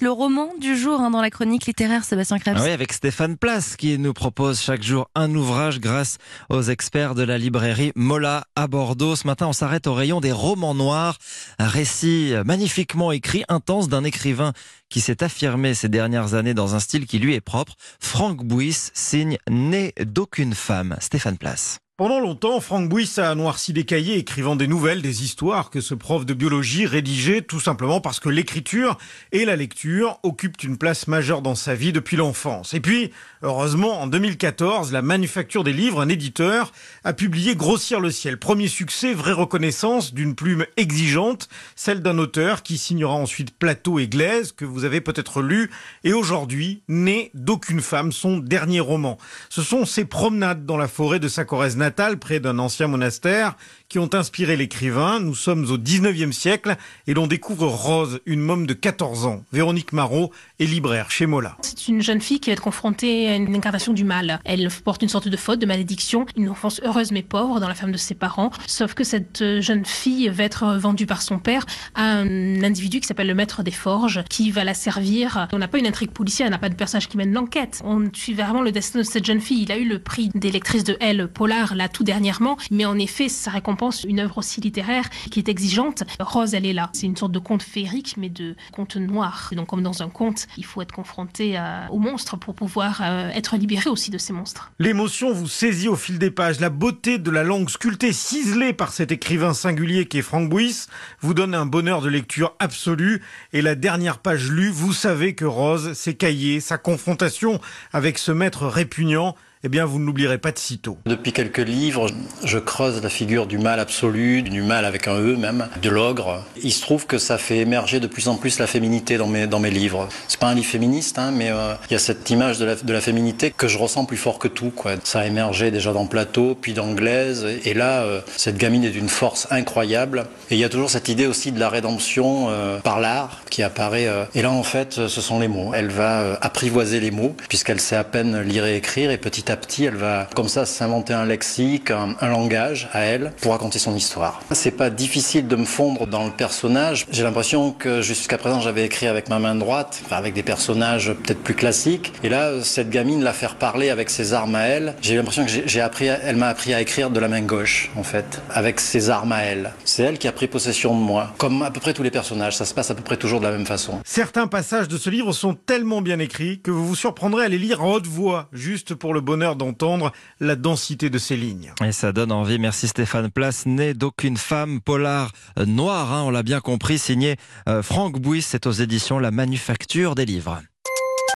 Le roman du jour hein, dans la chronique littéraire, Sébastien Krebs. Ah oui, avec Stéphane Place qui nous propose chaque jour un ouvrage grâce aux experts de la librairie Mola à Bordeaux. Ce matin, on s'arrête au rayon des romans noirs. Un récit magnifiquement écrit, intense d'un écrivain qui s'est affirmé ces dernières années dans un style qui lui est propre. Franck Bouys signe Né d'aucune femme. Stéphane Place. Pendant longtemps, Franck Bouys a noirci des cahiers écrivant des nouvelles, des histoires que ce prof de biologie rédigeait tout simplement parce que l'écriture et la lecture occupent une place majeure dans sa vie depuis l'enfance. Et puis, heureusement, en 2014, la Manufacture des livres, un éditeur, a publié Grossir le ciel. Premier succès, vraie reconnaissance d'une plume exigeante, celle d'un auteur qui signera ensuite Plateau et Glaise, que vous avez peut-être lu, et aujourd'hui, Né d'aucune femme, son dernier roman. Ce sont ses promenades dans la forêt de sa Corrèze près d'un ancien monastère qui ont inspiré l'écrivain. Nous sommes au 19e siècle et l'on découvre Rose, une môme de 14 ans. Véronique Marot est libraire chez Mola. C'est une jeune fille qui va être confrontée à une incarnation du mal. Elle porte une sorte de faute, de malédiction, une enfance heureuse mais pauvre dans la ferme de ses parents. Sauf que cette jeune fille va être vendue par son père à un individu qui s'appelle le maître des forges, qui va la servir. On n'a pas une intrigue policière, on n'a pas de personnage qui mène l'enquête. On suit vraiment le destin de cette jeune fille. Il a eu le prix des lectrices de Elle, Polar, là tout dernièrement, mais en effet, ça récompense une œuvre aussi littéraire qui est exigeante. Rose, elle est là. C'est une sorte de conte féerique, mais de conte noir. donc, comme dans un conte, il faut être confronté aux monstres pour pouvoir euh, être libéré aussi de ces monstres. L'émotion vous saisit au fil des pages. La beauté de la langue sculptée, ciselée par cet écrivain singulier qui est Franck Bouys, vous donne un bonheur de lecture absolu. Et la dernière page lue, vous savez que Rose, ses cahiers, sa confrontation avec ce maître répugnant, eh bien vous ne l'oublierez pas de sitôt. Depuis quelques livres, je creuse la figure du mal absolu, du mal avec un E même, de l'ogre. Il se trouve que ça fait émerger de plus en plus la féminité dans mes, dans mes livres. C'est pas un livre féministe, hein, mais euh, il y a cette image de la, de la, féminité que je ressens plus fort que tout. Quoi. Ça a émergé déjà dans Plateau, puis dans Glaise, et là, euh, cette gamine est d'une force incroyable. Et il y a toujours cette idée aussi de la rédemption euh, par l'art qui apparaît. et là, en fait, ce sont les mots. Elle va apprivoiser les mots, puisqu'elle sait à peine lire et écrire, et petit à petit, elle va comme ça s'inventer un lexique, un, langage à elle pour raconter son histoire. C'est pas difficile de me fondre dans le personnage. J'ai l'impression que jusqu'à présent, j'avais écrit avec ma main droite, avec des personnages peut-être plus classiques. Et là, cette gamine la faire parler avec ses armes à elle. J'ai l'impression que j'ai appris, elle m'a appris à écrire de la main gauche, en fait, avec ses armes à elle. C'est elle qui a pris possession de moi. Comme à peu près tous les personnages, ça se passe à peu près toujours de la même façon. Certains passages de ce livre sont tellement bien écrits que vous vous surprendrez à les lire en haute voix, juste pour le bonheur d'entendre la densité de ces lignes. Et ça donne envie. Merci Stéphane Place, né d'aucune femme, polar noir, hein, on l'a bien compris, signé euh, Franck Bouys, c'est aux éditions La Manufacture des Livres.